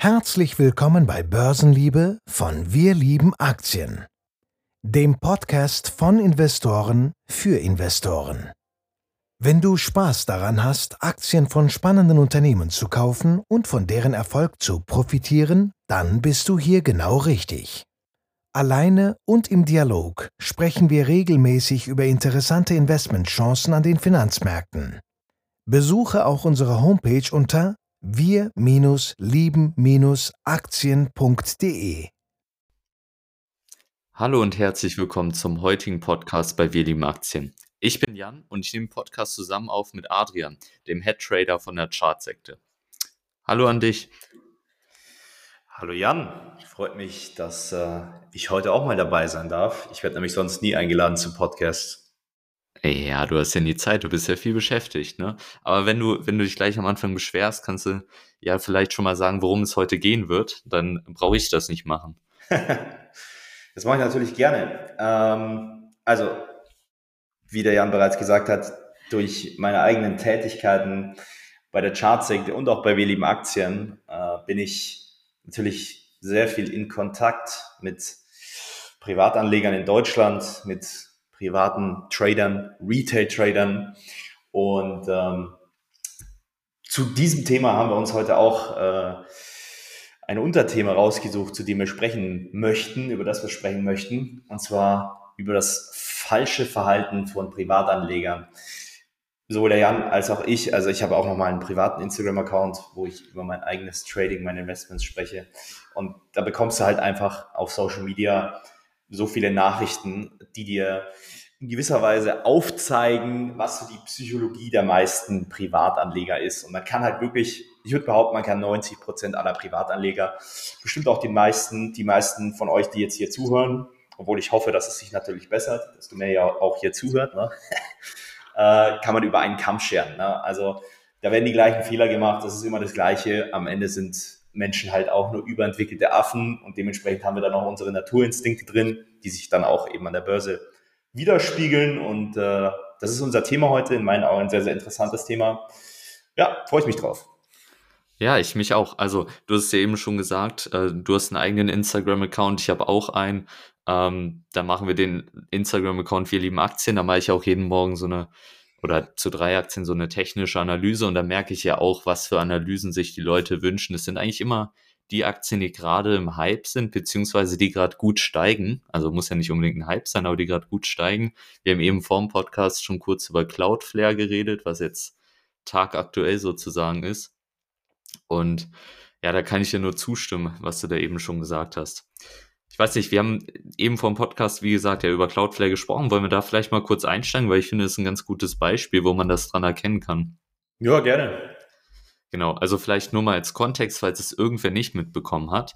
Herzlich willkommen bei Börsenliebe von Wir lieben Aktien, dem Podcast von Investoren für Investoren. Wenn du Spaß daran hast, Aktien von spannenden Unternehmen zu kaufen und von deren Erfolg zu profitieren, dann bist du hier genau richtig. Alleine und im Dialog sprechen wir regelmäßig über interessante Investmentchancen an den Finanzmärkten. Besuche auch unsere Homepage unter wir-lieben-aktien.de. Hallo und herzlich willkommen zum heutigen Podcast bei Wir lieben Aktien. Ich bin Jan und ich nehme den Podcast zusammen auf mit Adrian, dem Head Trader von der Chartsekte. Hallo an dich. Hallo Jan, freut mich, dass äh, ich heute auch mal dabei sein darf. Ich werde nämlich sonst nie eingeladen zum Podcast. Ja, du hast ja nie Zeit, du bist ja viel beschäftigt, ne? Aber wenn du, wenn du dich gleich am Anfang beschwerst, kannst du ja vielleicht schon mal sagen, worum es heute gehen wird, dann brauche ich das nicht machen. das mache ich natürlich gerne. Ähm, also, wie der Jan bereits gesagt hat, durch meine eigenen Tätigkeiten bei der Chartsekte und auch bei Wir lieben Aktien äh, bin ich natürlich sehr viel in Kontakt mit Privatanlegern in Deutschland, mit privaten Tradern, Retail-Tradern. Und ähm, zu diesem Thema haben wir uns heute auch äh, ein Unterthema rausgesucht, zu dem wir sprechen möchten, über das wir sprechen möchten, und zwar über das falsche Verhalten von Privatanlegern. Sowohl der Jan als auch ich, also ich habe auch nochmal einen privaten Instagram-Account, wo ich über mein eigenes Trading, meine Investments spreche. Und da bekommst du halt einfach auf Social Media so viele Nachrichten, die dir in gewisser Weise aufzeigen, was so die Psychologie der meisten Privatanleger ist. Und man kann halt wirklich, ich würde behaupten, man kann 90 Prozent aller Privatanleger, bestimmt auch die meisten, die meisten von euch, die jetzt hier zuhören, obwohl ich hoffe, dass es sich natürlich bessert, dass du mir ja auch hier zuhört, ne? äh, kann man über einen Kamm scheren. Ne? Also da werden die gleichen Fehler gemacht, das ist immer das Gleiche. Am Ende sind Menschen halt auch nur überentwickelte Affen und dementsprechend haben wir dann auch unsere Naturinstinkte drin, die sich dann auch eben an der Börse widerspiegeln. Und äh, das ist unser Thema heute, in meinen Augen ein sehr, sehr interessantes Thema. Ja, freue ich mich drauf. Ja, ich mich auch. Also, du hast ja eben schon gesagt, äh, du hast einen eigenen Instagram-Account, ich habe auch einen. Ähm, da machen wir den Instagram-Account Wir lieben Aktien. Da mache ich auch jeden Morgen so eine oder zu drei Aktien so eine technische Analyse und da merke ich ja auch, was für Analysen sich die Leute wünschen. Es sind eigentlich immer die Aktien, die gerade im Hype sind, beziehungsweise die gerade gut steigen. Also muss ja nicht unbedingt ein Hype sein, aber die gerade gut steigen. Wir haben eben vor dem Podcast schon kurz über Cloudflare geredet, was jetzt tagaktuell sozusagen ist. Und ja, da kann ich dir nur zustimmen, was du da eben schon gesagt hast. Ich weiß nicht, wir haben eben vor dem Podcast, wie gesagt, ja über Cloudflare gesprochen. Wollen wir da vielleicht mal kurz einsteigen, weil ich finde, das ist ein ganz gutes Beispiel, wo man das dran erkennen kann. Ja, gerne. Genau, also vielleicht nur mal als Kontext, falls es irgendwer nicht mitbekommen hat.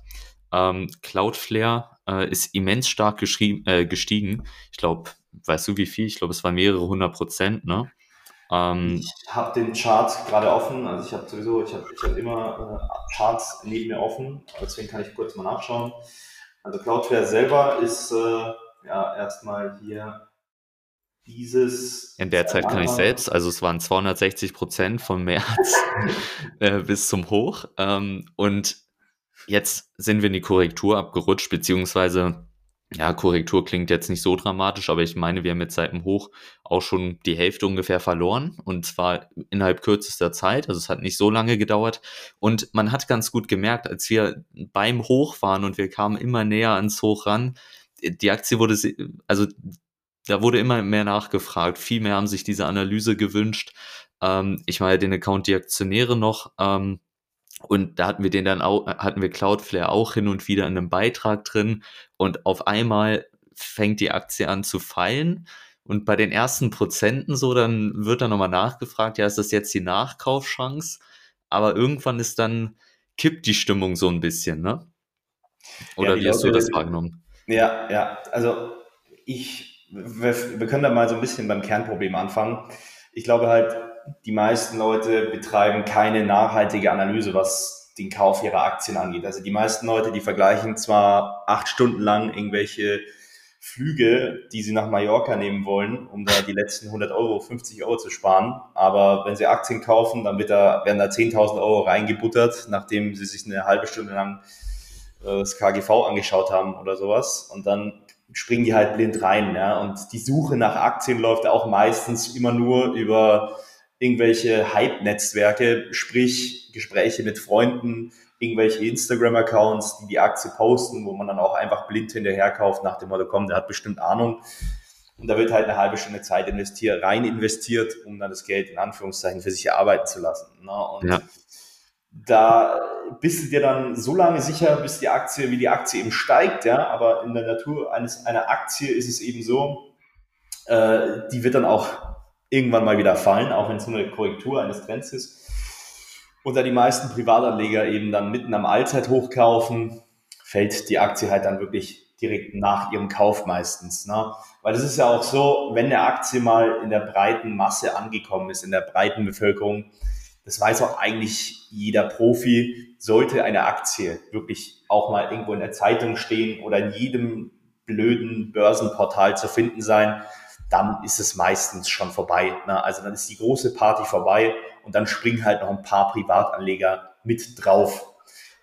Ähm, Cloudflare äh, ist immens stark äh, gestiegen. Ich glaube, weißt du wie viel? Ich glaube, es waren mehrere hundert Prozent, ne? Ähm, ich habe den Chart gerade offen, also ich habe sowieso, ich habe ich hab immer äh, Charts neben mir offen, deswegen kann ich kurz mal nachschauen. Also Cloudflare selber ist äh, ja erstmal hier dieses. In der Zeit kann ich selbst, also es waren 260 Prozent vom März äh, bis zum Hoch. Ähm, und jetzt sind wir in die Korrektur abgerutscht, beziehungsweise, ja, Korrektur klingt jetzt nicht so dramatisch, aber ich meine, wir haben jetzt seit dem Hoch auch schon die Hälfte ungefähr verloren und zwar innerhalb kürzester Zeit. Also es hat nicht so lange gedauert. Und man hat ganz gut gemerkt, als wir beim Hoch waren und wir kamen immer näher ans Hoch ran, die Aktie wurde, also da wurde immer mehr nachgefragt. Viel mehr haben sich diese Analyse gewünscht. Ähm, ich meine, den Account die Aktionäre noch. Ähm, und da hatten wir den dann auch, hatten wir Cloudflare auch hin und wieder in einem Beitrag drin. Und auf einmal fängt die Aktie an zu fallen. Und bei den ersten Prozenten so, dann wird da nochmal nachgefragt, ja, ist das jetzt die Nachkaufchance? Aber irgendwann ist dann, kippt die Stimmung so ein bisschen, ne? Oder ja, wie hast du das wahrgenommen? Ja, ja, also ich wir, wir können da mal so ein bisschen beim Kernproblem anfangen. Ich glaube halt, die meisten Leute betreiben keine nachhaltige Analyse, was den Kauf ihrer Aktien angeht. Also die meisten Leute, die vergleichen zwar acht Stunden lang irgendwelche Flüge, die sie nach Mallorca nehmen wollen, um da die letzten 100 Euro, 50 Euro zu sparen. Aber wenn sie Aktien kaufen, dann wird da, werden da 10.000 Euro reingebuttert, nachdem sie sich eine halbe Stunde lang äh, das KGV angeschaut haben oder sowas. Und dann springen die halt blind rein. Ja? Und die Suche nach Aktien läuft auch meistens immer nur über irgendwelche Hype-Netzwerke, sprich Gespräche mit Freunden, irgendwelche Instagram-Accounts, die die Aktie posten, wo man dann auch einfach blind hinterher kauft nach dem Motto, komm, der hat bestimmt Ahnung. Und da wird halt eine halbe Stunde Zeit investiert, rein investiert, um dann das Geld in Anführungszeichen für sich erarbeiten zu lassen. Ne? Und ja. da bist du dir dann so lange sicher, bis die Aktie, wie die Aktie eben steigt, ja, aber in der Natur eines, einer Aktie ist es eben so, äh, die wird dann auch irgendwann mal wieder fallen, auch wenn es nur eine Korrektur eines Trends ist. Und da die meisten Privatanleger eben dann mitten am Allzeithoch kaufen, fällt die Aktie halt dann wirklich direkt nach ihrem Kauf meistens. Ne? Weil das ist ja auch so, wenn eine Aktie mal in der breiten Masse angekommen ist, in der breiten Bevölkerung, das weiß auch eigentlich jeder Profi, sollte eine Aktie wirklich auch mal irgendwo in der Zeitung stehen oder in jedem blöden Börsenportal zu finden sein, dann ist es meistens schon vorbei. Ne? Also dann ist die große Party vorbei und dann springen halt noch ein paar Privatanleger mit drauf.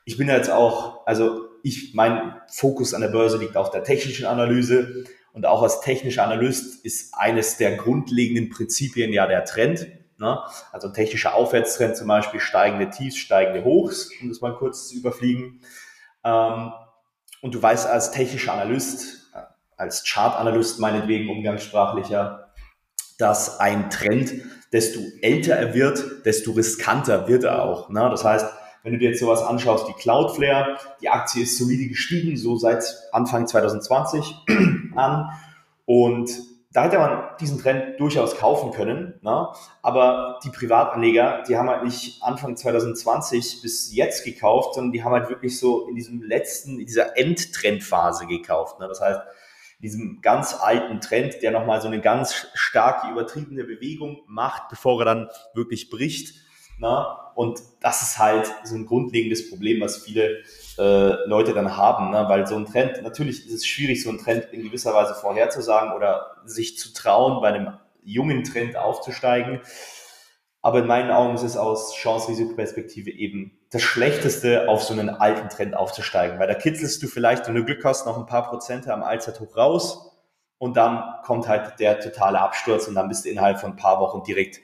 Ich bin jetzt auch, also ich, mein Fokus an der Börse liegt auf der technischen Analyse und auch als technischer Analyst ist eines der grundlegenden Prinzipien ja der Trend. Ne? Also ein technischer Aufwärtstrend zum Beispiel, steigende Tiefs, steigende Hochs, um das mal kurz zu überfliegen. Ähm, und du weißt als technischer Analyst, als Chartanalyst meinetwegen umgangssprachlicher, dass ein Trend, desto älter er wird, desto riskanter wird er auch. Ne? Das heißt, wenn du dir jetzt sowas anschaust wie Cloudflare, die Aktie ist solide gestiegen, so seit Anfang 2020 an. Und da hätte man diesen Trend durchaus kaufen können. Ne? Aber die Privatanleger, die haben halt nicht Anfang 2020 bis jetzt gekauft, sondern die haben halt wirklich so in diesem letzten, in dieser Endtrendphase gekauft. Ne? Das heißt, diesem ganz alten Trend, der nochmal so eine ganz starke, übertriebene Bewegung macht, bevor er dann wirklich bricht. Na? Und das ist halt so ein grundlegendes Problem, was viele äh, Leute dann haben, ne? weil so ein Trend, natürlich ist es schwierig, so einen Trend in gewisser Weise vorherzusagen oder sich zu trauen, bei einem jungen Trend aufzusteigen. Aber in meinen Augen ist es aus Chance-Risiko-Perspektive eben das Schlechteste, auf so einen alten Trend aufzusteigen. Weil da kitzelst du vielleicht, wenn du Glück hast, noch ein paar Prozente am Allzeithoch raus und dann kommt halt der totale Absturz und dann bist du innerhalb von ein paar Wochen direkt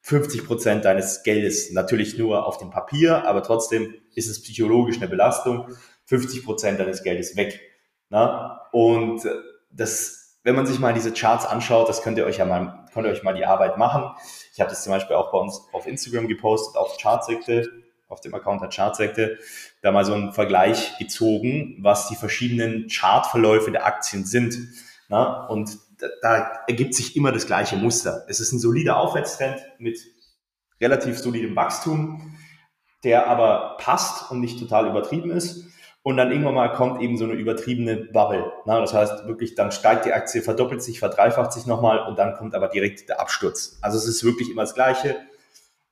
50 Prozent deines Geldes. Natürlich nur auf dem Papier, aber trotzdem ist es psychologisch eine Belastung. 50 Prozent deines Geldes weg. Na? Und das, wenn man sich mal diese Charts anschaut, das könnt ihr euch ja mal, könnt ihr euch mal die Arbeit machen. Ich habe das zum Beispiel auch bei uns auf Instagram gepostet, auf Chartsekte, auf dem Account der Chartsekte, da mal so einen Vergleich gezogen, was die verschiedenen Chartverläufe der Aktien sind. Na? Und da, da ergibt sich immer das gleiche Muster. Es ist ein solider Aufwärtstrend mit relativ solidem Wachstum, der aber passt und nicht total übertrieben ist. Und dann irgendwann mal kommt eben so eine übertriebene Bubble. Na, das heißt wirklich, dann steigt die Aktie, verdoppelt sich, verdreifacht sich nochmal und dann kommt aber direkt der Absturz. Also es ist wirklich immer das Gleiche.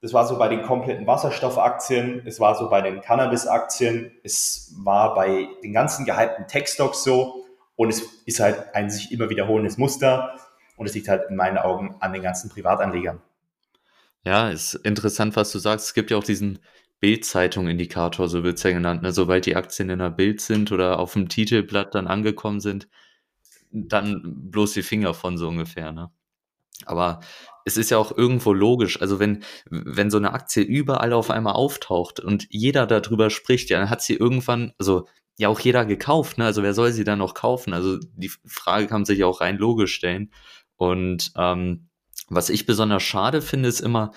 Das war so bei den kompletten Wasserstoffaktien, es war so bei den Cannabis-Aktien, es war bei den ganzen gehypten Tech-Stocks so und es ist halt ein sich immer wiederholendes Muster und es liegt halt in meinen Augen an den ganzen Privatanlegern. Ja, ist interessant, was du sagst. Es gibt ja auch diesen Bildzeitung-Indikator, so wird es ja genannt. Ne? Sobald die Aktien in der Bild sind oder auf dem Titelblatt dann angekommen sind, dann bloß die Finger von so ungefähr. Ne? Aber es ist ja auch irgendwo logisch. Also wenn, wenn so eine Aktie überall auf einmal auftaucht und jeder darüber spricht, ja, dann hat sie irgendwann, also ja auch jeder gekauft, ne? Also wer soll sie dann noch kaufen? Also die Frage kann sich ja auch rein logisch stellen. Und ähm, was ich besonders schade finde, ist immer,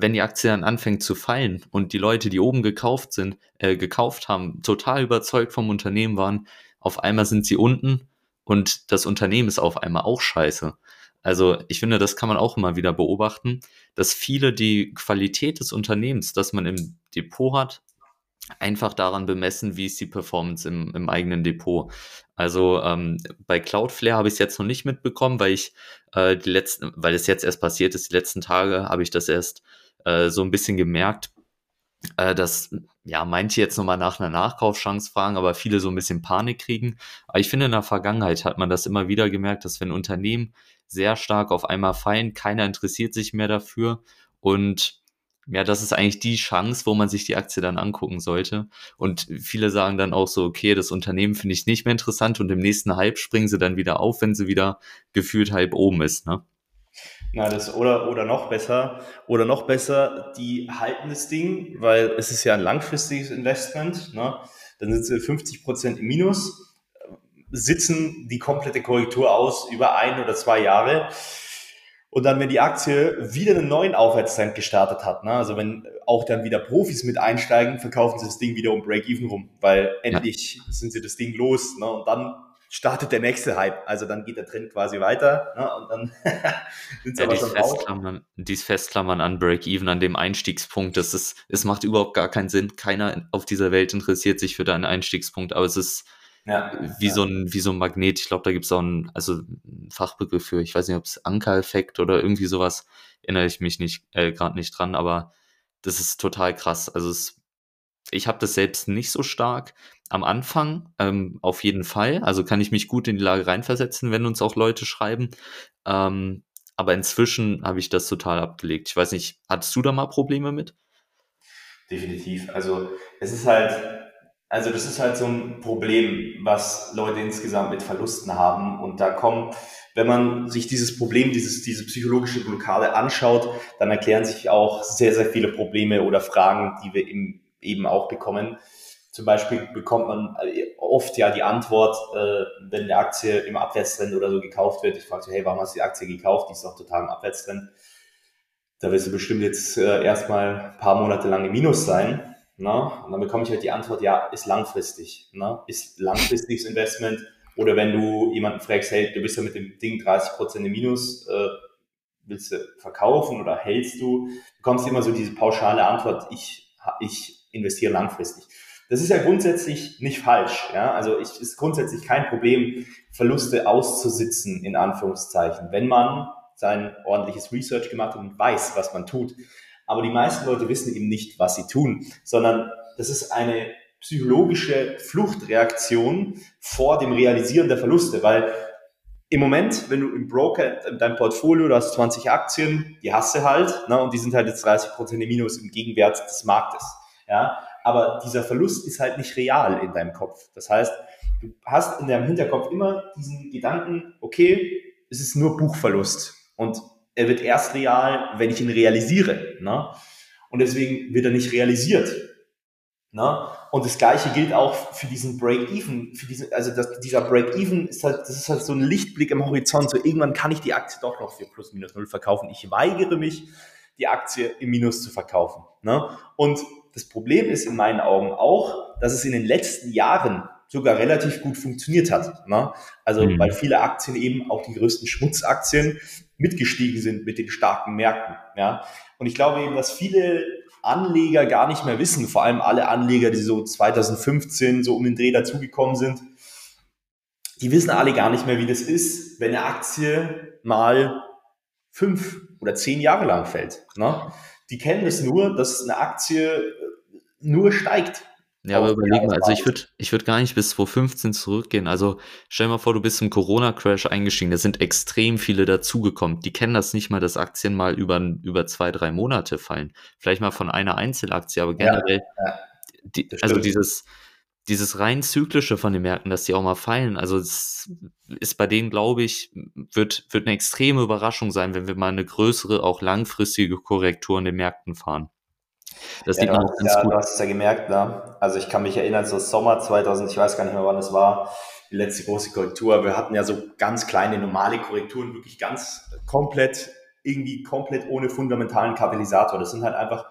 wenn die Aktie dann anfängt zu fallen und die Leute, die oben gekauft sind, äh, gekauft haben, total überzeugt vom Unternehmen waren, auf einmal sind sie unten und das Unternehmen ist auf einmal auch scheiße. Also ich finde, das kann man auch immer wieder beobachten, dass viele die Qualität des Unternehmens, das man im Depot hat, einfach daran bemessen, wie ist die Performance im, im eigenen Depot. Also ähm, bei Cloudflare habe ich es jetzt noch nicht mitbekommen, weil ich äh, die letzten, weil es jetzt erst passiert ist, die letzten Tage habe ich das erst äh, so ein bisschen gemerkt, äh, dass ja, manche jetzt nochmal nach einer Nachkaufschance fragen, aber viele so ein bisschen Panik kriegen. Aber ich finde, in der Vergangenheit hat man das immer wieder gemerkt, dass wenn Unternehmen sehr stark auf einmal fallen, keiner interessiert sich mehr dafür und ja, das ist eigentlich die Chance, wo man sich die Aktie dann angucken sollte. Und viele sagen dann auch so, okay, das Unternehmen finde ich nicht mehr interessant und im nächsten Hype springen sie dann wieder auf, wenn sie wieder gefühlt halb oben ist, ne? Na, das, oder, oder noch besser, oder noch besser, die halten das Ding, weil es ist ja ein langfristiges Investment, ne? Dann sind sie 50 Prozent im Minus, sitzen die komplette Korrektur aus über ein oder zwei Jahre und dann, wenn die Aktie wieder einen neuen Aufwärtstrend gestartet hat, ne, also wenn auch dann wieder Profis mit einsteigen, verkaufen sie das Ding wieder um Break-Even rum, weil endlich ja. sind sie das Ding los. Ne, und dann startet der nächste Hype. Also dann geht der Trend quasi weiter ne, und dann sind sie ja, aber schon Festklammern, Dies Festklammern an Break-Even, an dem Einstiegspunkt, das ist, es macht überhaupt gar keinen Sinn. Keiner auf dieser Welt interessiert sich für deinen Einstiegspunkt, aber es ist ja, wie, ja. So ein, wie so ein Magnet. Ich glaube, da gibt es auch einen, also einen Fachbegriff für, ich weiß nicht, ob es Ankereffekt oder irgendwie sowas, erinnere ich mich nicht äh, gerade nicht dran, aber das ist total krass. Also es, ich habe das selbst nicht so stark. Am Anfang ähm, auf jeden Fall. Also kann ich mich gut in die Lage reinversetzen, wenn uns auch Leute schreiben. Ähm, aber inzwischen habe ich das total abgelegt. Ich weiß nicht, hattest du da mal Probleme mit? Definitiv. Also es ist halt, also das ist halt so ein Problem, was Leute insgesamt mit Verlusten haben. Und da kommt, wenn man sich dieses Problem, dieses, diese psychologische Blockade anschaut, dann erklären sich auch sehr, sehr viele Probleme oder Fragen, die wir eben, eben auch bekommen. Zum Beispiel bekommt man oft ja die Antwort, äh, wenn eine Aktie im Abwärtstrend oder so gekauft wird. Ich frage so, hey, warum hast du die Aktie gekauft? Die ist doch total im Abwärtstrend. Da wirst du bestimmt jetzt äh, erstmal ein paar Monate lang im Minus sein. Na? Und dann bekomme ich halt die Antwort, ja, ist langfristig. Na? Ist langfristiges Investment. Oder wenn du jemanden fragst, hey, du bist ja mit dem Ding 30% im Minus, äh, willst du verkaufen oder hältst du? Du bekommst immer so diese pauschale Antwort, ich, ich investiere langfristig. Das ist ja grundsätzlich nicht falsch. Ja? Also es ist grundsätzlich kein Problem, Verluste auszusitzen, in Anführungszeichen, wenn man sein ordentliches Research gemacht hat und weiß, was man tut. Aber die meisten Leute wissen eben nicht, was sie tun, sondern das ist eine psychologische Fluchtreaktion vor dem Realisieren der Verluste, weil im Moment, wenn du im Broker, in deinem Portfolio, du hast 20 Aktien, die hast du halt, ne, und die sind halt jetzt 30 Prozent im Minus im Gegenwert des Marktes, ja. Aber dieser Verlust ist halt nicht real in deinem Kopf. Das heißt, du hast in deinem Hinterkopf immer diesen Gedanken, okay, es ist nur Buchverlust. Und er wird erst real, wenn ich ihn realisiere. Ne? Und deswegen wird er nicht realisiert. Ne? Und das gleiche gilt auch für diesen Break-Even. Also das, dieser Break-Even ist halt, das ist halt so ein Lichtblick im Horizont. So irgendwann kann ich die Aktie doch noch für plus minus null verkaufen. Ich weigere mich, die Aktie im Minus zu verkaufen. Ne? Und das Problem ist in meinen Augen auch, dass es in den letzten Jahren sogar relativ gut funktioniert hat. Ne? Also mhm. weil viele Aktien eben, auch die größten Schmutzaktien, mitgestiegen sind mit den starken Märkten. Ja? Und ich glaube eben, dass viele Anleger gar nicht mehr wissen, vor allem alle Anleger, die so 2015 so um den Dreh dazugekommen sind, die wissen alle gar nicht mehr, wie das ist, wenn eine Aktie mal fünf oder zehn Jahre lang fällt. Ne? Die kennen es das nur, dass eine Aktie nur steigt. Ja, aber überleg mal, also ich würde ich würd gar nicht bis 2015 zurückgehen. Also stell dir mal vor, du bist im Corona-Crash eingestiegen, da sind extrem viele dazugekommen. Die kennen das nicht mal, dass Aktien mal über, über zwei, drei Monate fallen. Vielleicht mal von einer Einzelaktie, aber generell, ja, ja, die, also dieses, dieses rein zyklische von den Märkten, dass die auch mal fallen, also es ist bei denen, glaube ich, wird, wird eine extreme Überraschung sein, wenn wir mal eine größere, auch langfristige Korrektur in den Märkten fahren. Das ja, sieht man auch ganz ja, gut. Du hast es ja gemerkt, ne? Also ich kann mich erinnern, so Sommer 2000, ich weiß gar nicht mehr, wann es war, die letzte große Korrektur. Wir hatten ja so ganz kleine normale Korrekturen, wirklich ganz komplett, irgendwie komplett ohne fundamentalen Katalysator. Das sind halt einfach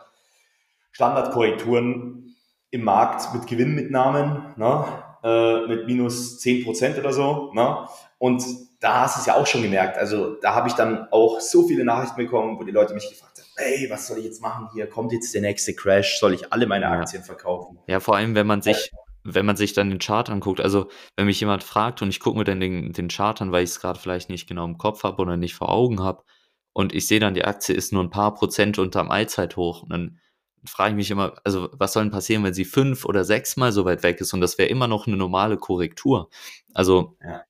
Standardkorrekturen im Markt mit Gewinnmitnahmen, ne? Äh, mit minus 10 Prozent oder so. Ne? Und da hast du es ja auch schon gemerkt. Also da habe ich dann auch so viele Nachrichten bekommen, wo die Leute mich gefragt haben, hey, was soll ich jetzt machen hier? Kommt jetzt der nächste Crash? Soll ich alle meine Aktien verkaufen? Ja, vor allem, wenn man sich, wenn man sich dann den Chart anguckt, also wenn mich jemand fragt und ich gucke mir dann den, den Chart an, weil ich es gerade vielleicht nicht genau im Kopf habe oder nicht vor Augen habe, und ich sehe dann, die Aktie ist nur ein paar Prozent unterm Allzeithoch, und dann frage ich mich immer, also was soll denn passieren, wenn sie fünf oder sechsmal so weit weg ist und das wäre immer noch eine normale Korrektur. Also ja.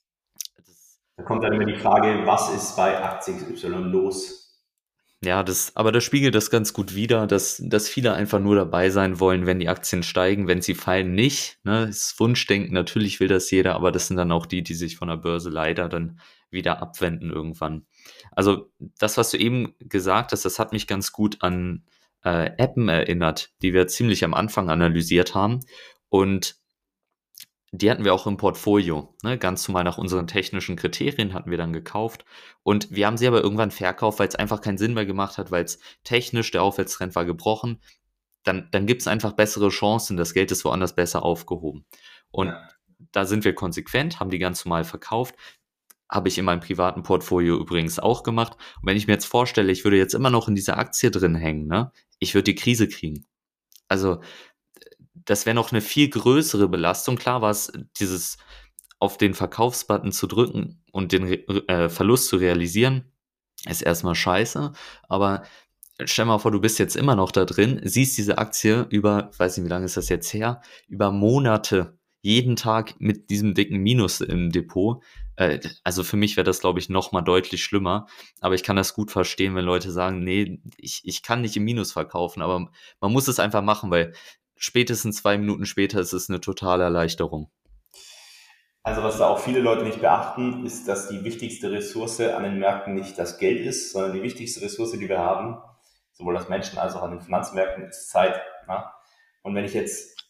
da kommt dann immer die Frage, was ist bei Aktie XY los? Ja, das, aber das spiegelt das ganz gut wider, dass, dass viele einfach nur dabei sein wollen, wenn die Aktien steigen, wenn sie fallen nicht. Ne? Das Wunschdenken, natürlich will das jeder, aber das sind dann auch die, die sich von der Börse leider dann wieder abwenden irgendwann. Also das, was du eben gesagt hast, das hat mich ganz gut an äh, Appen erinnert, die wir ziemlich am Anfang analysiert haben. Und die hatten wir auch im Portfolio. Ne? Ganz zumal nach unseren technischen Kriterien hatten wir dann gekauft. Und wir haben sie aber irgendwann verkauft, weil es einfach keinen Sinn mehr gemacht hat, weil es technisch, der Aufwärtstrend war gebrochen. Dann, dann gibt es einfach bessere Chancen, das Geld ist woanders besser aufgehoben. Und ja. da sind wir konsequent, haben die ganz normal verkauft. Habe ich in meinem privaten Portfolio übrigens auch gemacht. Und wenn ich mir jetzt vorstelle, ich würde jetzt immer noch in dieser Aktie drin hängen, ne? Ich würde die Krise kriegen. Also das wäre noch eine viel größere Belastung. Klar war es dieses auf den Verkaufsbutton zu drücken und den äh, Verlust zu realisieren, ist erstmal scheiße. Aber stell mal vor, du bist jetzt immer noch da drin, siehst diese Aktie über, weiß nicht, wie lange ist das jetzt her, über Monate, jeden Tag mit diesem dicken Minus im Depot. Äh, also für mich wäre das, glaube ich, noch mal deutlich schlimmer. Aber ich kann das gut verstehen, wenn Leute sagen, nee, ich, ich kann nicht im Minus verkaufen. Aber man muss es einfach machen, weil spätestens zwei Minuten später ist es eine totale Erleichterung. Also was da auch viele Leute nicht beachten, ist, dass die wichtigste Ressource an den Märkten nicht das Geld ist, sondern die wichtigste Ressource, die wir haben, sowohl als Menschen als auch an den Finanzmärkten, ist Zeit. Ja? Und wenn ich jetzt,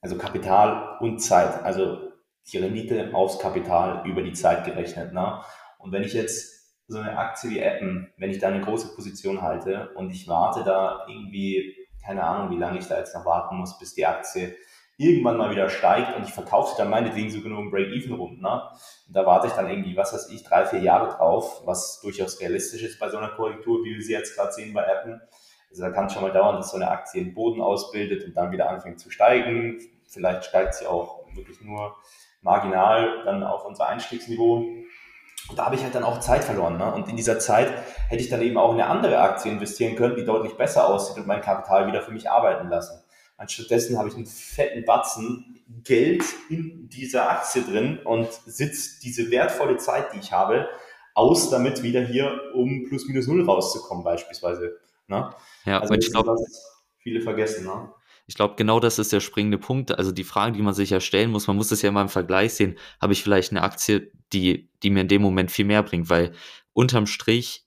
also Kapital und Zeit, also die Rendite aufs Kapital über die Zeit gerechnet. Ne? Und wenn ich jetzt so eine Aktie wie Appen, wenn ich da eine große Position halte und ich warte da irgendwie keine Ahnung, wie lange ich da jetzt noch warten muss, bis die Aktie irgendwann mal wieder steigt und ich verkaufe sie dann meinetwegen so genug Break-Even rum. Ne? Und da warte ich dann irgendwie, was weiß ich, drei, vier Jahre drauf, was durchaus realistisch ist bei so einer Korrektur, wie wir sie jetzt gerade sehen bei Appen. Also da kann es schon mal dauern, dass so eine Aktie den Boden ausbildet und dann wieder anfängt zu steigen. Vielleicht steigt sie auch wirklich nur marginal dann auf unser Einstiegsniveau. Und da habe ich halt dann auch Zeit verloren. Ne? Und in dieser Zeit hätte ich dann eben auch in eine andere Aktie investieren können, die deutlich besser aussieht und mein Kapital wieder für mich arbeiten lassen. Anstattdessen habe ich einen fetten Batzen Geld in dieser Aktie drin und sitze diese wertvolle Zeit, die ich habe, aus, damit wieder hier um plus minus null rauszukommen beispielsweise. Ne? Ja, also ich glaube, viele vergessen. Ne? Ich glaube, genau das ist der springende Punkt. Also die Frage, die man sich ja stellen muss, man muss es ja mal im Vergleich sehen, habe ich vielleicht eine Aktie, die, die mir in dem Moment viel mehr bringt, weil unterm Strich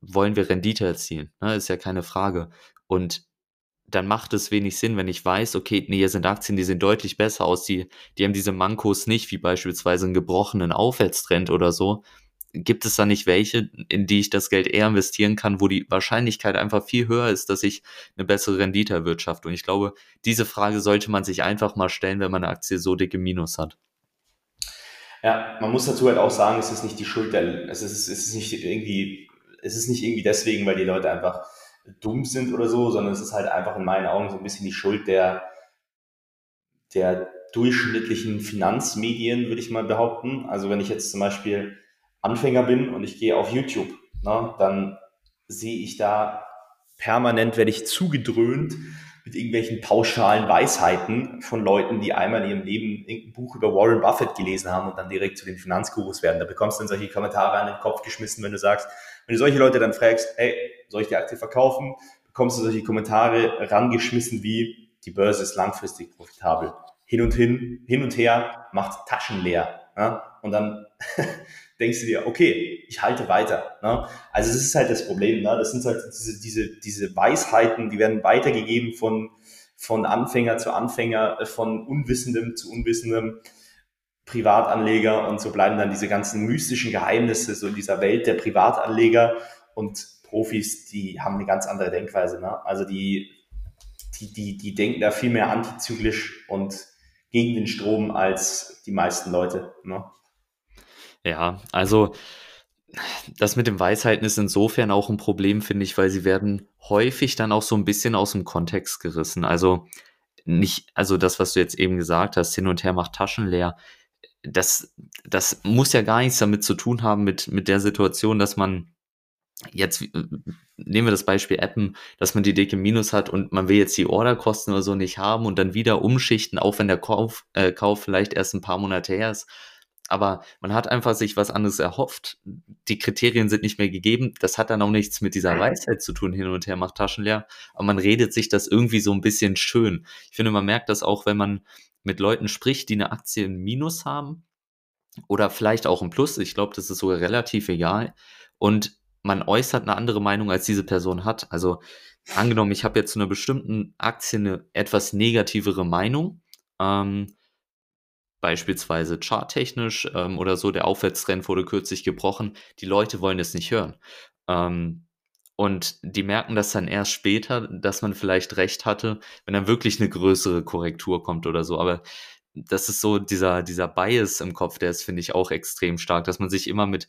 wollen wir Rendite erzielen. Ne? Ist ja keine Frage. Und dann macht es wenig Sinn, wenn ich weiß, okay, nee, hier sind Aktien, die sehen deutlich besser aus, die, die haben diese Mankos nicht, wie beispielsweise einen gebrochenen Aufwärtstrend oder so gibt es da nicht welche, in die ich das Geld eher investieren kann, wo die Wahrscheinlichkeit einfach viel höher ist, dass ich eine bessere Rendite erwirtschafte? Und ich glaube, diese Frage sollte man sich einfach mal stellen, wenn man eine Aktie so dicke Minus hat. Ja, man muss dazu halt auch sagen, es ist nicht die Schuld der, es ist, es ist nicht irgendwie, es ist nicht irgendwie deswegen, weil die Leute einfach dumm sind oder so, sondern es ist halt einfach in meinen Augen so ein bisschen die Schuld der, der durchschnittlichen Finanzmedien, würde ich mal behaupten. Also wenn ich jetzt zum Beispiel Anfänger bin und ich gehe auf YouTube, ne, dann sehe ich da permanent, werde ich zugedröhnt mit irgendwelchen pauschalen Weisheiten von Leuten, die einmal in ihrem Leben irgendein Buch über Warren Buffett gelesen haben und dann direkt zu den Finanzgurus werden. Da bekommst du dann solche Kommentare an den Kopf geschmissen, wenn du sagst, wenn du solche Leute dann fragst, hey, soll ich die Aktie verkaufen, bekommst du solche Kommentare rangeschmissen wie, die Börse ist langfristig profitabel. Hin und hin, hin und her, macht Taschen leer. Ja? Und dann denkst du dir, okay, ich halte weiter. Ne? Also das ist halt das Problem. Ne? Das sind halt diese, diese, diese Weisheiten, die werden weitergegeben von, von Anfänger zu Anfänger, äh, von Unwissendem zu Unwissendem. Privatanleger und so bleiben dann diese ganzen mystischen Geheimnisse so in dieser Welt der Privatanleger und Profis, die haben eine ganz andere Denkweise. Ne? Also die, die, die, die denken da viel mehr antizyklisch und gegen den Strom als die meisten Leute. Ne? Ja, also das mit den Weisheiten ist insofern auch ein Problem, finde ich, weil sie werden häufig dann auch so ein bisschen aus dem Kontext gerissen. Also nicht, also das, was du jetzt eben gesagt hast, hin und her macht Taschen leer. Das, das muss ja gar nichts damit zu tun haben mit, mit der Situation, dass man jetzt äh, nehmen wir das Beispiel Appen, dass man die dicke Minus hat und man will jetzt die Orderkosten oder so nicht haben und dann wieder umschichten, auch wenn der Kauf, äh, Kauf vielleicht erst ein paar Monate her ist. Aber man hat einfach sich was anderes erhofft. Die Kriterien sind nicht mehr gegeben. Das hat dann auch nichts mit dieser Weisheit zu tun, hin und her macht Taschen leer. Aber man redet sich das irgendwie so ein bisschen schön. Ich finde, man merkt das auch, wenn man mit Leuten spricht, die eine Aktie im Minus haben oder vielleicht auch ein Plus. Ich glaube, das ist sogar relativ egal. Und man äußert eine andere Meinung, als diese Person hat. Also angenommen, ich habe jetzt zu einer bestimmten Aktie eine etwas negativere Meinung, ähm, beispielsweise charttechnisch ähm, oder so, der Aufwärtstrend wurde kürzlich gebrochen, die Leute wollen es nicht hören. Ähm, und die merken das dann erst später, dass man vielleicht recht hatte, wenn dann wirklich eine größere Korrektur kommt oder so. Aber das ist so dieser, dieser Bias im Kopf, der ist, finde ich, auch extrem stark, dass man sich immer mit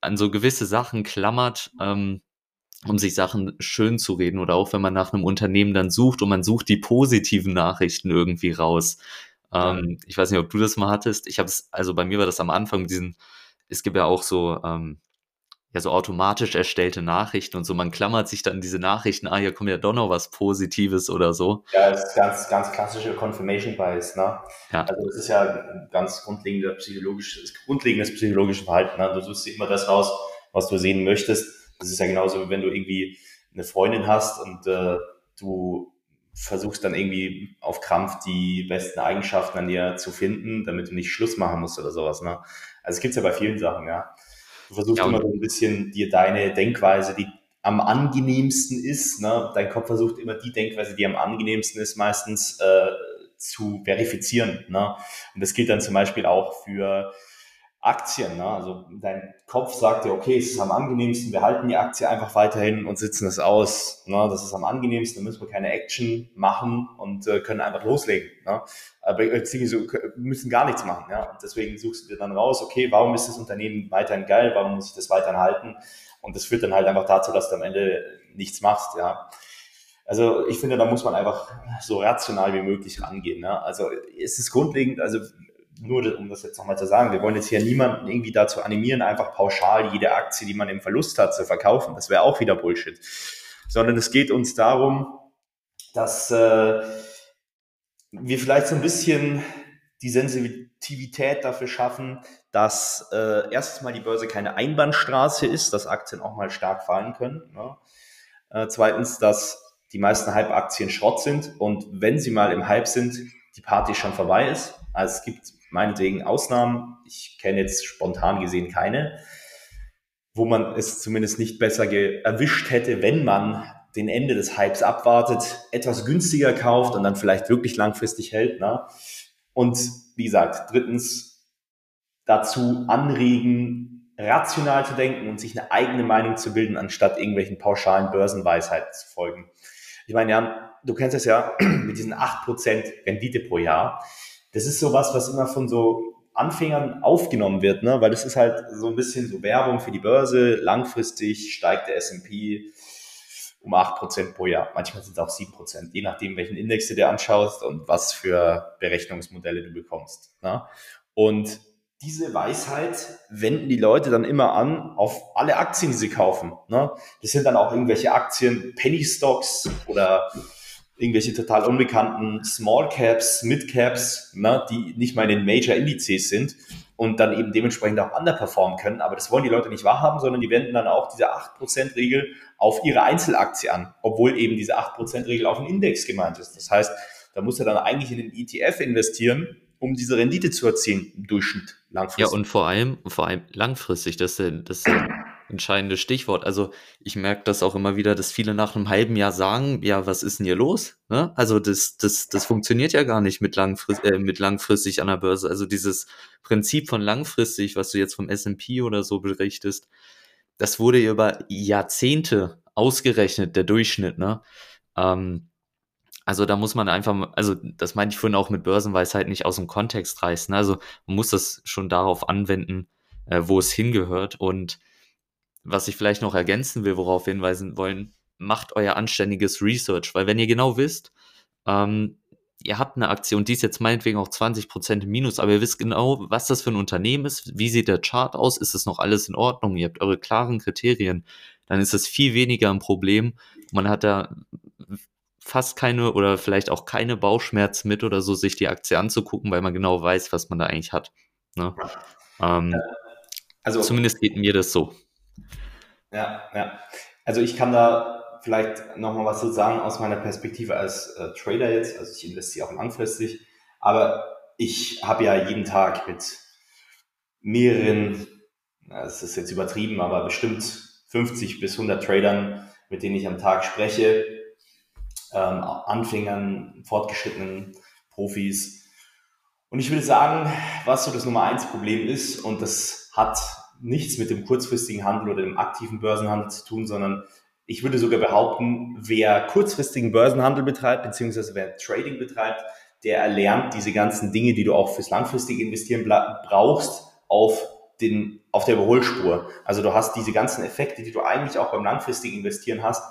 an so gewisse Sachen klammert, ähm, um sich Sachen schön zu reden oder auch wenn man nach einem Unternehmen dann sucht und man sucht die positiven Nachrichten irgendwie raus. Ähm, ich weiß nicht, ob du das mal hattest. Ich habe es, also bei mir war das am Anfang mit diesen, es gibt ja auch so, ähm, ja, so automatisch erstellte Nachrichten und so. Man klammert sich dann diese Nachrichten, ah, hier kommt ja doch noch was Positives oder so. Ja, das ist ganz, ganz klassische Confirmation Bias, ne? Ja. Also das ist ja ein ganz grundlegender psychologisches, grundlegendes psychologisches Verhalten. Ne? Du suchst dir immer das raus, was du sehen möchtest. Das ist ja genauso, wie wenn du irgendwie eine Freundin hast und äh, du versuchst dann irgendwie auf Krampf die besten Eigenschaften an dir zu finden, damit du nicht Schluss machen musst oder sowas. Ne? Also es gibt's ja bei vielen Sachen, ja. Du versuchst ja, immer so ein bisschen dir deine Denkweise, die am angenehmsten ist, ne? dein Kopf versucht immer die Denkweise, die am angenehmsten ist, meistens äh, zu verifizieren. Ne? Und das gilt dann zum Beispiel auch für Aktien. Ne? Also dein Kopf sagt dir, okay, es ist am angenehmsten, wir halten die Aktie einfach weiterhin und sitzen es aus. Ne? Das ist am angenehmsten, da müssen wir keine Action machen und äh, können einfach loslegen. Ne? Aber beziehungsweise müssen gar nichts machen. Ja? Und deswegen suchst du dir dann raus, okay, warum ist das Unternehmen weiterhin geil, warum muss ich das weiterhin halten? Und das führt dann halt einfach dazu, dass du am Ende nichts machst. Ja? Also ich finde, da muss man einfach so rational wie möglich rangehen. Ne? Also es ist grundlegend, also nur um das jetzt nochmal zu sagen, wir wollen jetzt hier niemanden irgendwie dazu animieren, einfach pauschal jede Aktie, die man im Verlust hat, zu verkaufen. Das wäre auch wieder Bullshit. Sondern es geht uns darum, dass äh, wir vielleicht so ein bisschen die Sensitivität dafür schaffen, dass äh, erstens mal die Börse keine Einbahnstraße ist, dass Aktien auch mal stark fallen können. Ne? Äh, zweitens, dass die meisten Hype-Aktien Schrott sind und wenn sie mal im Hype sind, die Party schon vorbei ist. Also es gibt meinetwegen Ausnahmen. Ich kenne jetzt spontan gesehen keine, wo man es zumindest nicht besser erwischt hätte, wenn man den Ende des Hypes abwartet, etwas günstiger kauft und dann vielleicht wirklich langfristig hält. Ne? Und wie gesagt, drittens dazu anregen, rational zu denken und sich eine eigene Meinung zu bilden, anstatt irgendwelchen pauschalen Börsenweisheiten zu folgen. Ich meine, Jan, du kennst es ja mit diesen 8% Rendite pro Jahr das ist sowas, was immer von so Anfängern aufgenommen wird, ne? weil das ist halt so ein bisschen so Werbung für die Börse. Langfristig steigt der S&P um 8% pro Jahr. Manchmal sind es auch 7%, je nachdem, welchen Index du dir anschaust und was für Berechnungsmodelle du bekommst. Ne? Und diese Weisheit wenden die Leute dann immer an auf alle Aktien, die sie kaufen. Ne? Das sind dann auch irgendwelche Aktien, Penny Stocks oder irgendwelche total unbekannten Small Caps, Mid Caps, ne, die nicht mal in den Major Indizes sind und dann eben dementsprechend auch underperformen können. Aber das wollen die Leute nicht wahrhaben, sondern die wenden dann auch diese 8%-Regel auf ihre Einzelaktie an, obwohl eben diese 8%-Regel auf den Index gemeint ist. Das heißt, da muss er dann eigentlich in den ETF investieren, um diese Rendite zu erzielen, im Durchschnitt langfristig. Ja, und vor allem, vor allem langfristig, das ist, das ist entscheidende Stichwort. Also ich merke das auch immer wieder, dass viele nach einem halben Jahr sagen, ja, was ist denn hier los? Ne? Also das, das, das funktioniert ja gar nicht mit, langfrist, äh, mit langfristig an der Börse. Also dieses Prinzip von langfristig, was du jetzt vom S&P oder so berichtest, das wurde über Jahrzehnte ausgerechnet, der Durchschnitt. Ne? Ähm, also da muss man einfach, also das meinte ich vorhin auch mit Börsenweisheit nicht aus dem Kontext reißen. Also man muss das schon darauf anwenden, äh, wo es hingehört und was ich vielleicht noch ergänzen will, worauf wir hinweisen wollen, macht euer anständiges Research, weil wenn ihr genau wisst, ähm, ihr habt eine Aktie und die ist jetzt meinetwegen auch 20% im Minus, aber ihr wisst genau, was das für ein Unternehmen ist, wie sieht der Chart aus, ist es noch alles in Ordnung, ihr habt eure klaren Kriterien, dann ist das viel weniger ein Problem. Man hat da fast keine oder vielleicht auch keine Bauchschmerzen mit oder so, sich die Aktie anzugucken, weil man genau weiß, was man da eigentlich hat. Ne? Ähm, also zumindest geht mir das so. Ja, ja. Also ich kann da vielleicht nochmal was so sagen aus meiner Perspektive als äh, Trader jetzt. Also ich investiere auch langfristig, aber ich habe ja jeden Tag mit mehreren, das ist jetzt übertrieben, aber bestimmt 50 bis 100 Tradern, mit denen ich am Tag spreche, ähm, Anfängern, fortgeschrittenen Profis. Und ich würde sagen, was so das Nummer eins Problem ist, und das hat nichts mit dem kurzfristigen Handel oder dem aktiven Börsenhandel zu tun, sondern ich würde sogar behaupten, wer kurzfristigen Börsenhandel betreibt, beziehungsweise wer Trading betreibt, der erlernt diese ganzen Dinge, die du auch fürs langfristige Investieren brauchst, auf den, auf der Überholspur. Also du hast diese ganzen Effekte, die du eigentlich auch beim langfristigen Investieren hast,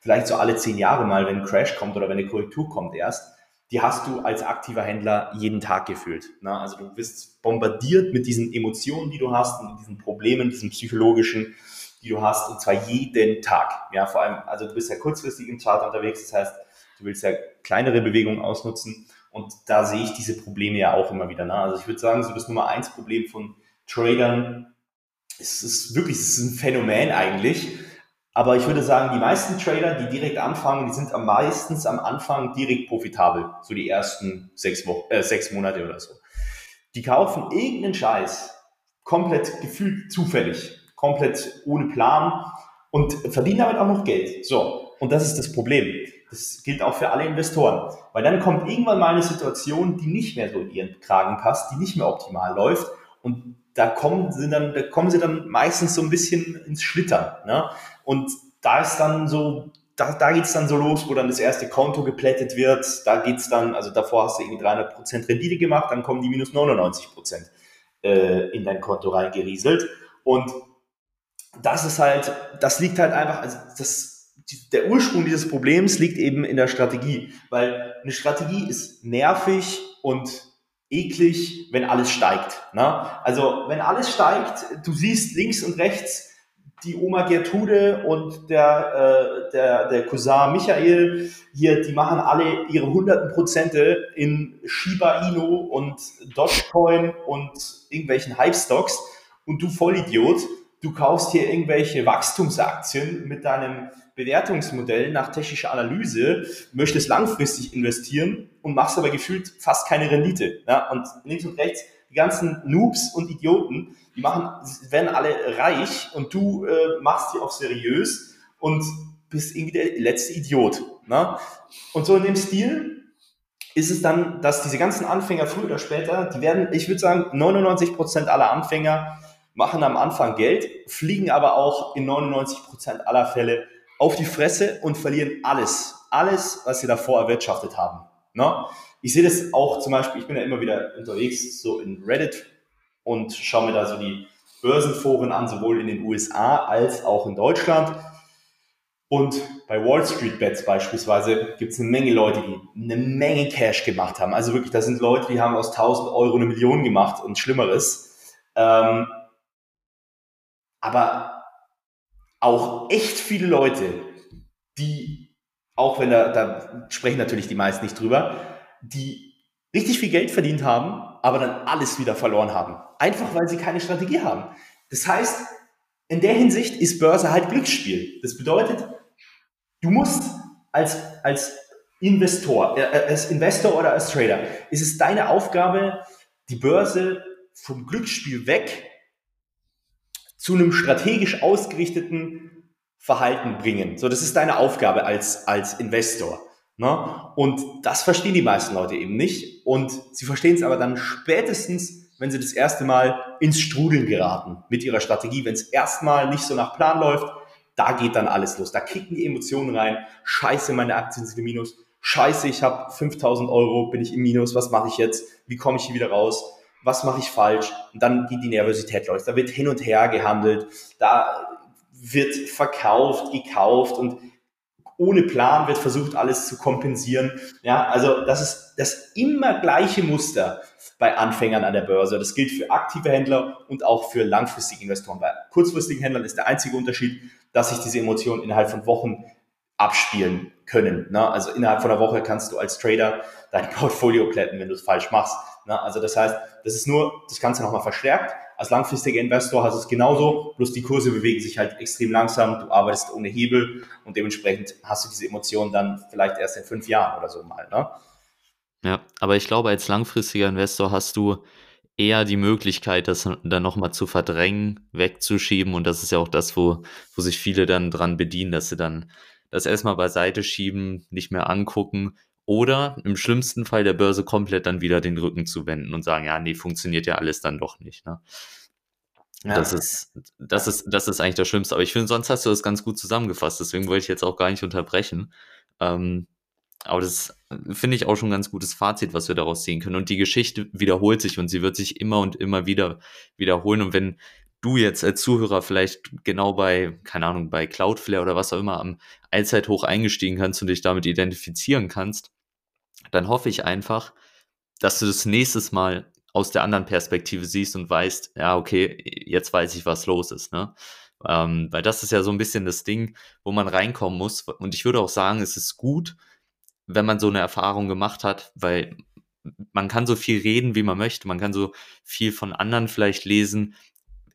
vielleicht so alle zehn Jahre mal, wenn ein Crash kommt oder wenn eine Korrektur kommt erst, die hast du als aktiver Händler jeden Tag gefühlt. Ne? Also du bist bombardiert mit diesen Emotionen, die du hast und diesen Problemen, diesen psychologischen, die du hast, und zwar jeden Tag. Ja, vor allem, also du bist ja kurzfristig im Chart unterwegs, das heißt, du willst ja kleinere Bewegungen ausnutzen und da sehe ich diese Probleme ja auch immer wieder. Ne? Also ich würde sagen, so das Nummer eins Problem von Tradern, es ist wirklich, es ist ein Phänomen eigentlich, aber ich würde sagen, die meisten Trader, die direkt anfangen, die sind am meistens am Anfang direkt profitabel. So die ersten sechs, Wochen, äh, sechs Monate oder so. Die kaufen irgendeinen Scheiß, komplett gefühlt zufällig, komplett ohne Plan und verdienen damit auch noch Geld. So. Und das ist das Problem. Das gilt auch für alle Investoren. Weil dann kommt irgendwann mal eine Situation, die nicht mehr so in ihren Kragen passt, die nicht mehr optimal läuft. Und da kommen sie dann, da kommen sie dann meistens so ein bisschen ins Schlittern. Ne? Und da ist dann so, da, da geht's dann so los, wo dann das erste Konto geplättet wird. Da geht's dann, also davor hast du irgendwie 300% Rendite gemacht, dann kommen die minus 99% äh, in dein Konto reingerieselt. Und das ist halt, das liegt halt einfach, also das, der Ursprung dieses Problems liegt eben in der Strategie, weil eine Strategie ist nervig und eklig, wenn alles steigt. Ne? Also wenn alles steigt, du siehst links und rechts die Oma Gertrude und der, äh, der, der Cousin Michael hier, die machen alle ihre hunderten Prozente in Shiba Inu und Dogecoin und irgendwelchen Hype-Stocks und du Vollidiot, du kaufst hier irgendwelche Wachstumsaktien mit deinem Bewertungsmodell nach technischer Analyse, möchtest langfristig investieren und machst aber gefühlt fast keine Rendite. Ja? Und links und rechts, die ganzen Noobs und Idioten, die machen, werden alle reich und du äh, machst die auch seriös und bist irgendwie der letzte Idiot. Ne? Und so in dem Stil ist es dann, dass diese ganzen Anfänger früher oder später, die werden, ich würde sagen, 99 Prozent aller Anfänger machen am Anfang Geld, fliegen aber auch in 99 Prozent aller Fälle auf die Fresse und verlieren alles. Alles, was sie davor erwirtschaftet haben. Ne? Ich sehe das auch zum Beispiel, ich bin ja immer wieder unterwegs, so in Reddit und schaue mir da so die Börsenforen an, sowohl in den USA als auch in Deutschland. Und bei Wall Street Bets beispielsweise gibt es eine Menge Leute, die eine Menge Cash gemacht haben. Also wirklich, da sind Leute, die haben aus 1000 Euro eine Million gemacht und Schlimmeres. Ähm, aber auch echt viele Leute, die, auch wenn da, da sprechen natürlich die meisten nicht drüber, die richtig viel Geld verdient haben, aber dann alles wieder verloren haben. Einfach weil sie keine Strategie haben. Das heißt, in der Hinsicht ist Börse halt Glücksspiel. Das bedeutet, du musst als, als Investor, äh, als Investor oder als Trader, ist es deine Aufgabe, die Börse vom Glücksspiel weg zu einem strategisch ausgerichteten Verhalten bringen. So, das ist deine Aufgabe als, als Investor. Ne? Und das verstehen die meisten Leute eben nicht. Und sie verstehen es aber dann spätestens, wenn sie das erste Mal ins Strudeln geraten mit ihrer Strategie. Wenn es erstmal nicht so nach Plan läuft, da geht dann alles los. Da kicken die Emotionen rein. Scheiße, meine Aktien sind im Minus. Scheiße, ich habe 5000 Euro, bin ich im Minus. Was mache ich jetzt? Wie komme ich hier wieder raus? was mache ich falsch? Und dann geht die Nervosität los. Da wird hin und her gehandelt, da wird verkauft, gekauft und ohne Plan wird versucht, alles zu kompensieren. Ja, also das ist das immer gleiche Muster bei Anfängern an der Börse. Das gilt für aktive Händler und auch für langfristige Investoren. Bei kurzfristigen Händlern ist der einzige Unterschied, dass sich diese Emotionen innerhalb von Wochen abspielen können. Ne? Also innerhalb von einer Woche kannst du als Trader dein Portfolio plätten, wenn du es falsch machst. Ne? Also das heißt, das ist nur das Ganze nochmal verstärkt. Als langfristiger Investor hast du es genauso, bloß die Kurse bewegen sich halt extrem langsam, du arbeitest ohne Hebel und dementsprechend hast du diese Emotionen dann vielleicht erst in fünf Jahren oder so mal. Ne? Ja, aber ich glaube, als langfristiger Investor hast du eher die Möglichkeit, das dann nochmal zu verdrängen, wegzuschieben. Und das ist ja auch das, wo, wo sich viele dann dran bedienen, dass sie dann das erstmal beiseite schieben, nicht mehr angucken oder im schlimmsten Fall der Börse komplett dann wieder den Rücken zu wenden und sagen, ja, nee, funktioniert ja alles dann doch nicht. Ne? Ja. Das ist, das ist, das ist eigentlich das Schlimmste. Aber ich finde, sonst hast du das ganz gut zusammengefasst. Deswegen wollte ich jetzt auch gar nicht unterbrechen. Ähm, aber das finde ich auch schon ein ganz gutes Fazit, was wir daraus ziehen können. Und die Geschichte wiederholt sich und sie wird sich immer und immer wieder wiederholen. Und wenn du jetzt als Zuhörer vielleicht genau bei, keine Ahnung, bei Cloudflare oder was auch immer am Allzeithoch eingestiegen kannst und dich damit identifizieren kannst, dann hoffe ich einfach, dass du das nächstes Mal aus der anderen Perspektive siehst und weißt, ja, okay, jetzt weiß ich, was los ist, ne? Ähm, weil das ist ja so ein bisschen das Ding, wo man reinkommen muss. Und ich würde auch sagen, es ist gut, wenn man so eine Erfahrung gemacht hat, weil man kann so viel reden, wie man möchte, man kann so viel von anderen vielleicht lesen.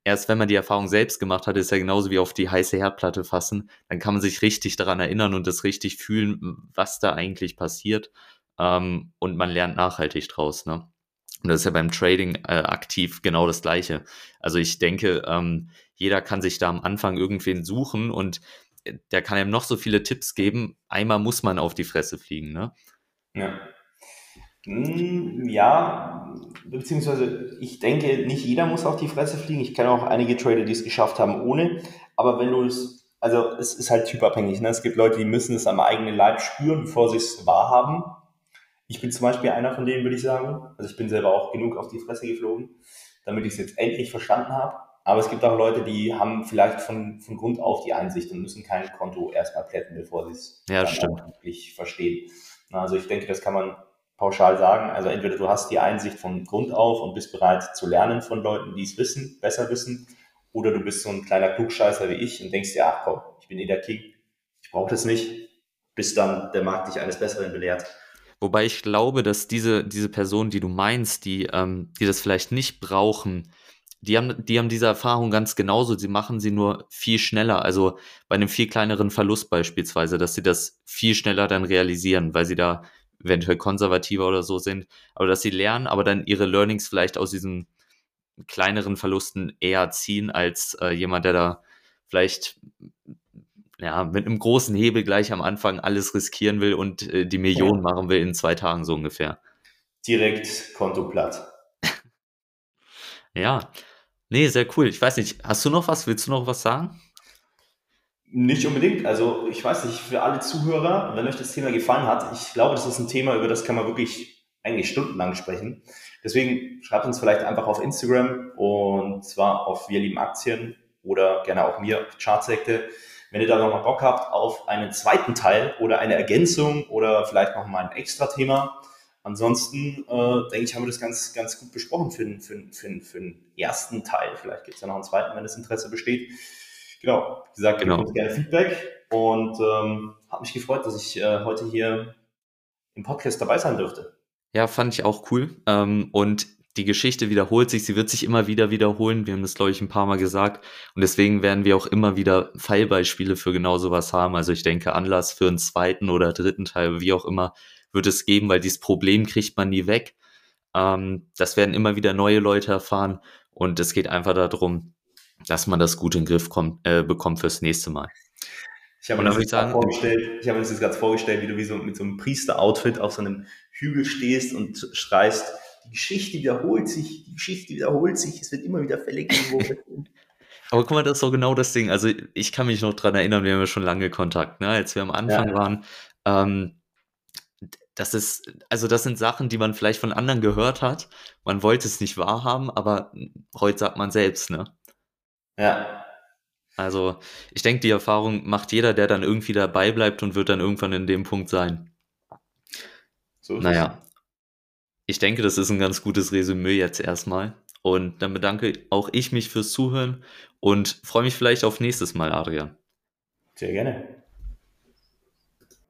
Erst wenn man die Erfahrung selbst gemacht hat, ist ja genauso wie auf die heiße Herdplatte fassen, dann kann man sich richtig daran erinnern und das richtig fühlen, was da eigentlich passiert. Ähm, und man lernt nachhaltig draus. Ne? Und das ist ja beim Trading äh, aktiv genau das Gleiche. Also ich denke, ähm, jeder kann sich da am Anfang irgendwen suchen und der kann einem noch so viele Tipps geben. Einmal muss man auf die Fresse fliegen, ne? Ja. Hm, ja, beziehungsweise ich denke, nicht jeder muss auf die Fresse fliegen. Ich kenne auch einige Trader, die es geschafft haben ohne. Aber wenn du es, also es ist halt typabhängig. Ne? Es gibt Leute, die müssen es am eigenen Leib spüren, bevor sie es wahrhaben. Ich bin zum Beispiel einer von denen, würde ich sagen. Also ich bin selber auch genug auf die Fresse geflogen, damit ich es jetzt endlich verstanden habe. Aber es gibt auch Leute, die haben vielleicht von, von Grund auf die Einsicht und müssen kein Konto erstmal plätten, bevor sie es ja, wirklich verstehen. Also ich denke, das kann man pauschal sagen. Also entweder du hast die Einsicht von Grund auf und bist bereit zu lernen von Leuten, die es wissen, besser wissen, oder du bist so ein kleiner Klugscheißer wie ich und denkst dir, ach komm, ich bin eh der King, ich brauche das nicht, bis dann der Markt dich eines Besseren belehrt. Wobei ich glaube, dass diese, diese Personen, die du meinst, die, ähm, die das vielleicht nicht brauchen, die haben, die haben diese Erfahrung ganz genauso. Sie machen sie nur viel schneller. Also bei einem viel kleineren Verlust beispielsweise, dass sie das viel schneller dann realisieren, weil sie da eventuell konservativer oder so sind. Aber dass sie lernen, aber dann ihre Learnings vielleicht aus diesen kleineren Verlusten eher ziehen als äh, jemand, der da vielleicht ja, mit einem großen Hebel gleich am Anfang alles riskieren will und äh, die Millionen ja. machen will in zwei Tagen so ungefähr. Direkt Konto platt. Ja, nee, sehr cool. Ich weiß nicht, hast du noch was? Willst du noch was sagen? Nicht unbedingt. Also ich weiß nicht, für alle Zuhörer, wenn euch das Thema gefallen hat, ich glaube, das ist ein Thema, über das kann man wirklich eigentlich stundenlang sprechen. Deswegen schreibt uns vielleicht einfach auf Instagram und zwar auf Wir lieben Aktien oder gerne auch mir auf Chartsekte. Wenn ihr da nochmal Bock habt auf einen zweiten Teil oder eine Ergänzung oder vielleicht nochmal ein extra Thema, Ansonsten äh, denke ich, haben wir das ganz, ganz gut besprochen für, den, für, für, für den ersten Teil. Vielleicht gibt es ja noch einen zweiten, wenn das Interesse besteht. Genau, wie gesagt, genau. uns gerne Feedback und ähm, habe mich gefreut, dass ich äh, heute hier im Podcast dabei sein durfte. Ja, fand ich auch cool. Ähm, und die Geschichte wiederholt sich, sie wird sich immer wieder wiederholen. Wir haben das, glaube ich, ein paar Mal gesagt. Und deswegen werden wir auch immer wieder Fallbeispiele für genau sowas haben. Also ich denke, Anlass für einen zweiten oder dritten Teil, wie auch immer, wird es geben, weil dieses Problem kriegt man nie weg. Ähm, das werden immer wieder neue Leute erfahren und es geht einfach darum, dass man das gut in den Griff kommt, äh, bekommt fürs nächste Mal. Ich habe mir das sagen, vorgestellt, ich habe mir das jetzt gerade vorgestellt, wie du wie so mit so einem Priester-Outfit auf so einem Hügel stehst und schreist, die Geschichte wiederholt sich, die Geschichte wiederholt sich, es wird immer wieder fällig. Aber guck mal, das ist so genau das Ding. Also ich kann mich noch dran erinnern, wir haben ja schon lange Kontakt, ne? als wir am Anfang ja. waren. Ähm, das ist, also das sind Sachen, die man vielleicht von anderen gehört hat. Man wollte es nicht wahrhaben, aber heute sagt man selbst, ne? Ja. Also ich denke, die Erfahrung macht jeder, der dann irgendwie dabei bleibt und wird dann irgendwann in dem Punkt sein. So naja, ich denke, das ist ein ganz gutes Resümee jetzt erstmal. Und dann bedanke auch ich mich fürs Zuhören und freue mich vielleicht auf nächstes Mal, Adrian. Sehr gerne.